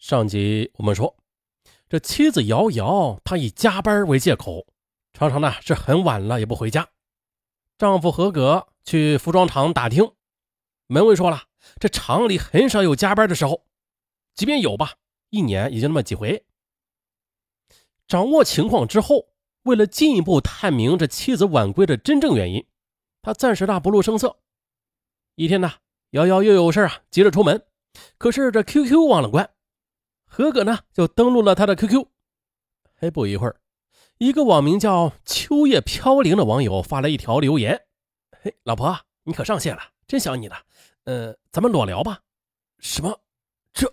上集我们说，这妻子瑶瑶她以加班为借口，常常呢是很晚了也不回家。丈夫何格去服装厂打听，门卫说了，这厂里很少有加班的时候，即便有吧，一年也就那么几回。掌握情况之后，为了进一步探明这妻子晚归的真正原因，他暂时的不露声色。一天呢，瑶瑶又有事啊，急着出门，可是这 QQ 忘了关。何葛呢，就登录了他的 QQ。哎，不一会儿，一个网名叫“秋叶飘零”的网友发来一条留言：“嘿，老婆，你可上线了，真想你了。呃，咱们裸聊吧。”什么？这？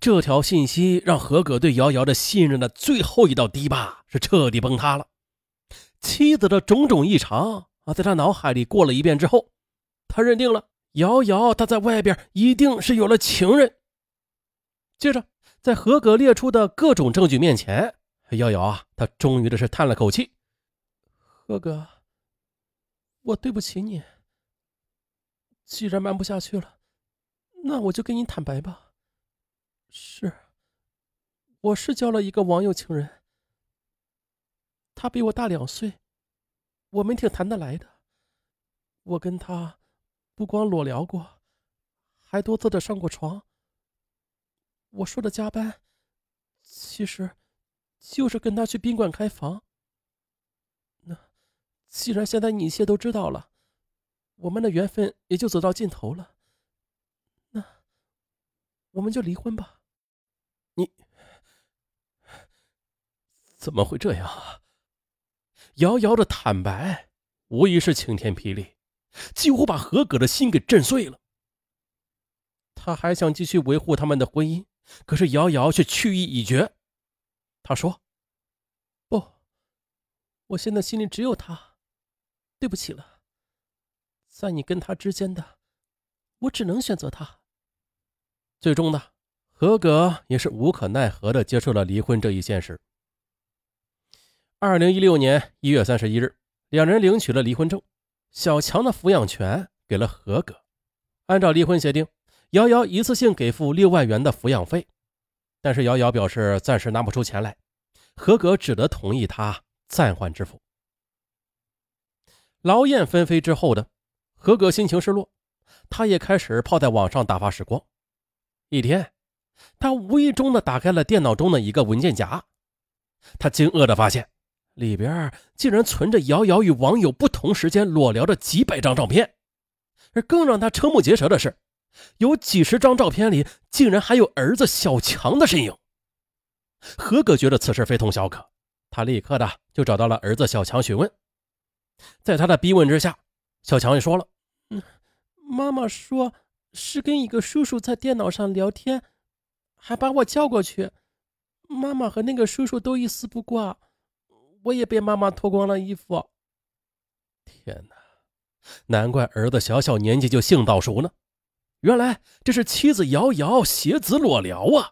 这条信息让何葛对瑶瑶的信任的最后一道堤坝是彻底崩塌了。妻子的种种异常啊，在他脑海里过了一遍之后，他认定了瑶瑶她在外边一定是有了情人。接着，在何格列出的各种证据面前，瑶瑶啊，她终于的是叹了口气：“何格，我对不起你。既然瞒不下去了，那我就跟你坦白吧。是，我是交了一个网友情人，他比我大两岁，我们挺谈得来的。我跟他不光裸聊过，还多次的上过床。”我说的加班，其实就是跟他去宾馆开房。那既然现在你一切都知道了，我们的缘分也就走到尽头了。那我们就离婚吧。你怎么会这样啊？瑶瑶的坦白无疑是晴天霹雳，几乎把何葛的心给震碎了。他还想继续维护他们的婚姻。可是瑶瑶却去意已决，她说：“不，我现在心里只有他，对不起了，在你跟他之间的，我只能选择他。”最终呢，何格也是无可奈何的接受了离婚这一现实。二零一六年一月三十一日，两人领取了离婚证，小强的抚养权给了何格，按照离婚协定。瑶瑶一次性给付六万元的抚养费，但是瑶瑶表示暂时拿不出钱来，何格只得同意他暂缓支付。劳燕分飞之后的何格心情失落，他也开始泡在网上打发时光。一天，他无意中的打开了电脑中的一个文件夹，他惊愕的发现里边竟然存着瑶瑶与网友不同时间裸聊的几百张照片，而更让他瞠目结舌的是。有几十张照片里，竟然还有儿子小强的身影。何哥觉得此事非同小可，他立刻的就找到了儿子小强询问。在他的逼问之下，小强也说了：“嗯，妈妈说是跟一个叔叔在电脑上聊天，还把我叫过去。妈妈和那个叔叔都一丝不挂，我也被妈妈脱光了衣服。”天哪，难怪儿子小小年纪就性早熟呢。原来这是妻子瑶瑶携子裸聊啊！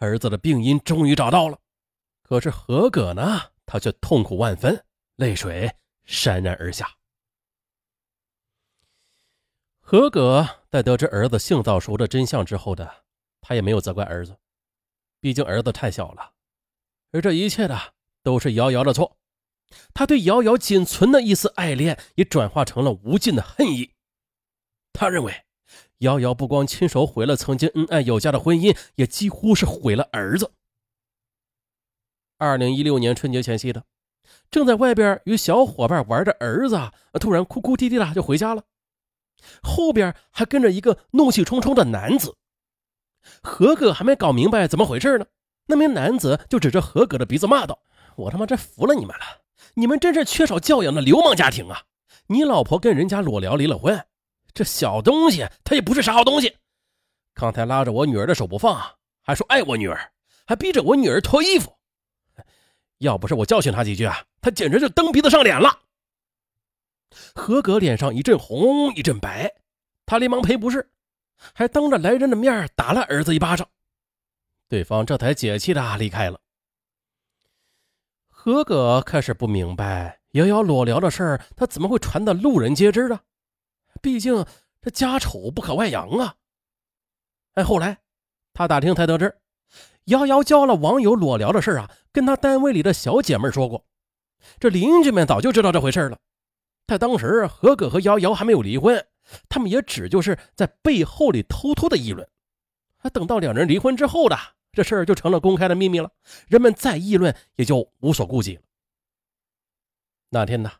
儿子的病因终于找到了，可是何葛呢？他却痛苦万分，泪水潸然而下。何葛在得知儿子性早熟的真相之后的，他也没有责怪儿子，毕竟儿子太小了，而这一切的都是瑶瑶的错。他对瑶瑶仅存的一丝爱恋，也转化成了无尽的恨意。他认为。瑶瑶不光亲手毁了曾经恩爱有加的婚姻，也几乎是毁了儿子。二零一六年春节前夕的，正在外边与小伙伴玩的儿子，突然哭哭啼啼的就回家了，后边还跟着一个怒气冲冲的男子。何哥还没搞明白怎么回事呢，那名男子就指着何哥的鼻子骂道：“我他妈真服了你们了！你们真是缺少教养的流氓家庭啊！你老婆跟人家裸聊离了婚。”这小东西，他也不是啥好东西。刚才拉着我女儿的手不放，还说爱我女儿，还逼着我女儿脱衣服。要不是我教训他几句啊，他简直就蹬鼻子上脸了。何格脸上一阵红一阵白，他连忙赔不是，还当着来人的面打了儿子一巴掌。对方这才解气的离开了。何格开始不明白瑶瑶裸聊的事儿，他怎么会传的路人皆知呢？毕竟这家丑不可外扬啊！哎，后来他打听才得知，瑶瑶交了网友裸聊的事啊，跟他单位里的小姐妹说过。这邻居们早就知道这回事了，但当时何葛和瑶瑶还没有离婚，他们也只就是在背后里偷偷的议论。等到两人离婚之后的这事儿就成了公开的秘密了，人们再议论也就无所顾忌了。那天呢，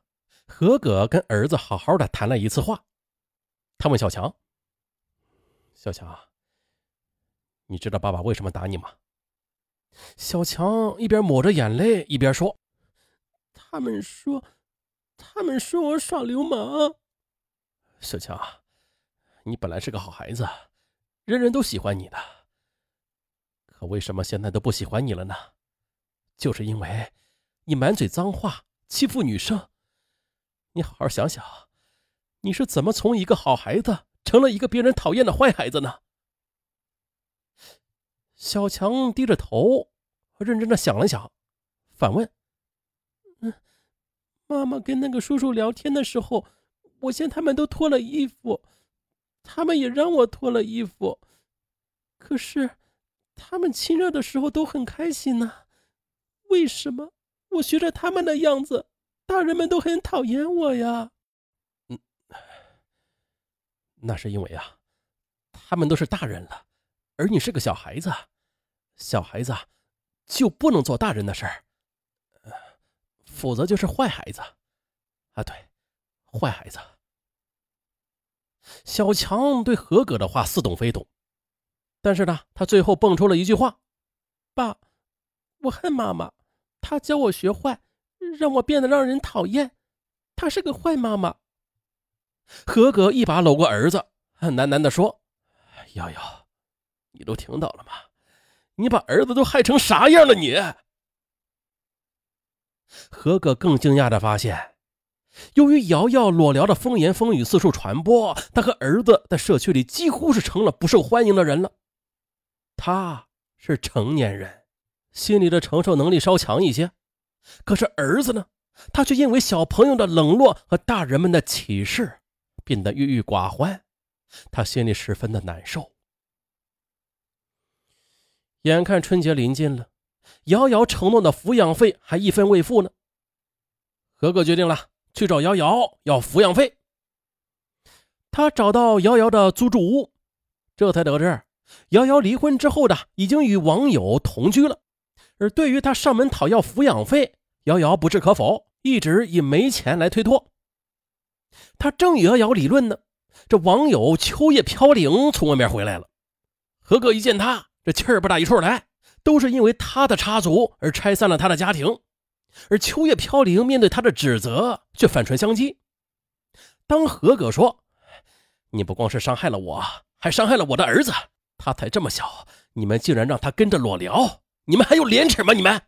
何葛跟儿子好好的谈了一次话，他问小强：“小强。”你知道爸爸为什么打你吗？小强一边抹着眼泪一边说：“他们说，他们说我耍流氓。”小强，你本来是个好孩子，人人都喜欢你的。可为什么现在都不喜欢你了呢？就是因为你满嘴脏话，欺负女生。你好好想想，你是怎么从一个好孩子成了一个别人讨厌的坏孩子呢？小强低着头，认真的想了想，反问：“嗯，妈妈跟那个叔叔聊天的时候，我见他们都脱了衣服，他们也让我脱了衣服。可是，他们亲热的时候都很开心呢。为什么我学着他们的样子，大人们都很讨厌我呀？”“，那是因为啊，他们都是大人了。”而你是个小孩子，小孩子就不能做大人的事儿，否则就是坏孩子啊！对，坏孩子。小强对何葛的话似懂非懂，但是呢，他最后蹦出了一句话：“爸，我恨妈妈，她教我学坏，让我变得让人讨厌，她是个坏妈妈。”何哥一把搂过儿子，喃喃的说：“瑶瑶。”你都听到了吗？你把儿子都害成啥样了？你何哥更惊讶的发现，由于瑶瑶裸聊的风言风语四处传播，他和儿子在社区里几乎是成了不受欢迎的人了。他是成年人，心里的承受能力稍强一些，可是儿子呢？他却因为小朋友的冷落和大人们的歧视，变得郁郁寡欢，他心里十分的难受。眼看春节临近了，瑶瑶承诺的抚养费还一分未付呢。何哥决定了，去找瑶瑶要抚养费。他找到瑶瑶的租住屋，这才得知，瑶瑶离婚之后的已经与网友同居了。而对于他上门讨要抚养费，瑶瑶不置可否，一直以没钱来推脱。他正与瑶瑶理论呢，这网友秋叶飘零从外面回来了。何哥一见他。这气儿不打一处来，都是因为他的插足而拆散了他的家庭，而秋叶飘零面对他的指责却反唇相讥。当何哥说：“你不光是伤害了我，还伤害了我的儿子，他才这么小，你们竟然让他跟着裸聊，你们还有廉耻吗？你们？”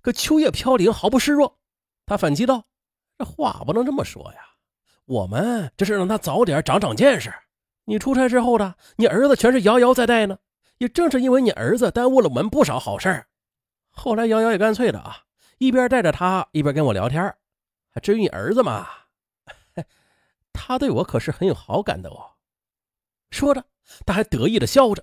可秋叶飘零毫不示弱，他反击道：“这话不能这么说呀，我们这是让他早点长长见识。”你出差之后的，你儿子全是瑶瑶在带呢。也正是因为你儿子耽误了我们不少好事儿，后来瑶瑶也干脆的啊，一边带着他，一边跟我聊天。至于你儿子嘛，他对我可是很有好感的哦。说着，他还得意的笑着。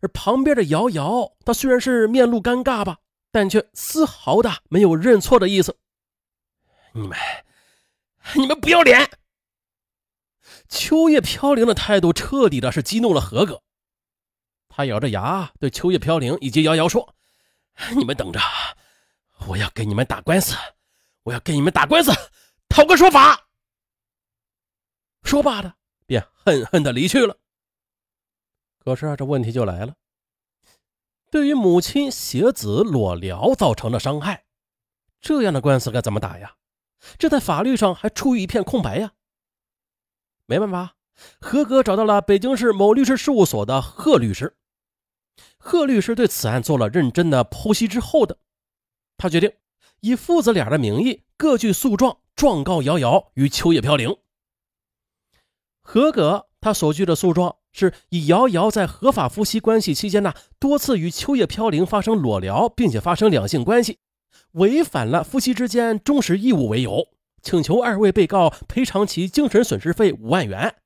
而旁边的瑶瑶，她虽然是面露尴尬吧，但却丝毫的没有认错的意思。你们，你们不要脸！秋叶飘零的态度彻底的是激怒了何哥，他咬着牙对秋叶飘零以及瑶瑶说：“你们等着，我要跟你们打官司，我要跟你们打官司，讨个说法。”说罢的便恨恨的离去了。可是啊，这问题就来了，对于母亲携子裸聊造成的伤害，这样的官司该怎么打呀？这在法律上还处于一片空白呀。没办法，何哥找到了北京市某律师事务所的贺律师。贺律师对此案做了认真的剖析之后的，他决定以父子俩的名义各具诉状，状告瑶瑶与秋叶飘零。何哥他所具的诉状是以瑶瑶在合法夫妻关系期间呢，多次与秋叶飘零发生裸聊，并且发生两性关系，违反了夫妻之间忠实义务为由。请求二位被告赔偿其精神损失费五万元。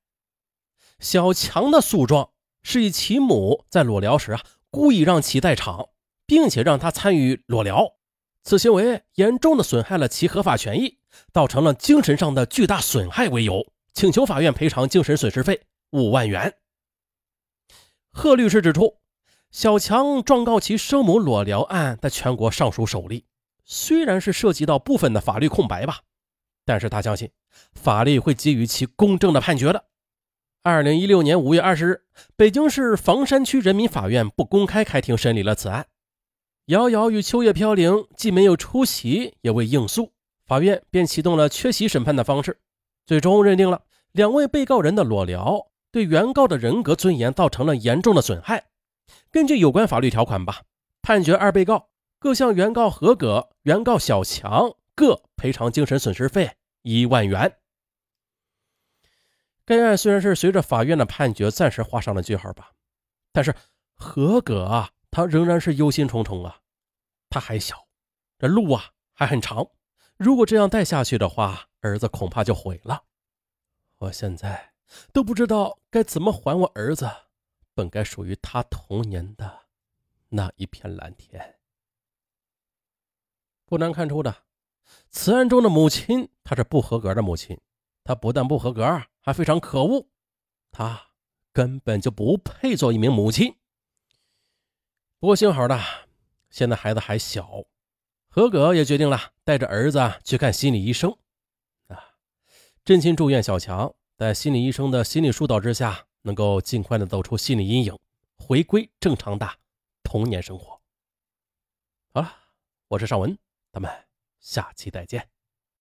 小强的诉状是以其母在裸聊时啊，故意让其在场，并且让他参与裸聊，此行为严重的损害了其合法权益，造成了精神上的巨大损害为由，请求法院赔偿精神损失费五万元。贺律师指出，小强状告其生母裸聊案在全国尚属首例，虽然是涉及到部分的法律空白吧，但是他相信法律会给予其公正的判决的。二零一六年五月二十日，北京市房山区人民法院不公开开庭审理了此案。瑶瑶与秋叶飘零既没有出席，也未应诉，法院便启动了缺席审判的方式，最终认定了两位被告人的裸聊对原告的人格尊严造成了严重的损害。根据有关法律条款吧，判决二被告各向原告何葛、原告小强各赔偿精神损失费一万元。该案虽然是随着法院的判决暂时画上了句号吧，但是何葛啊，他仍然是忧心忡忡啊。他还小，这路啊还很长，如果这样带下去的话，儿子恐怕就毁了。我现在都不知道该怎么还我儿子本该属于他童年的那一片蓝天。不难看出的，此案中的母亲，她是不合格的母亲。她不但不合格，还非常可恶。她根本就不配做一名母亲。不过幸好的，现在孩子还小，何格也决定了带着儿子去看心理医生。啊，真心祝愿小强在心理医生的心理疏导之下，能够尽快的走出心理阴影，回归正常的童年生活。好了，我是尚文，咱们下期再见。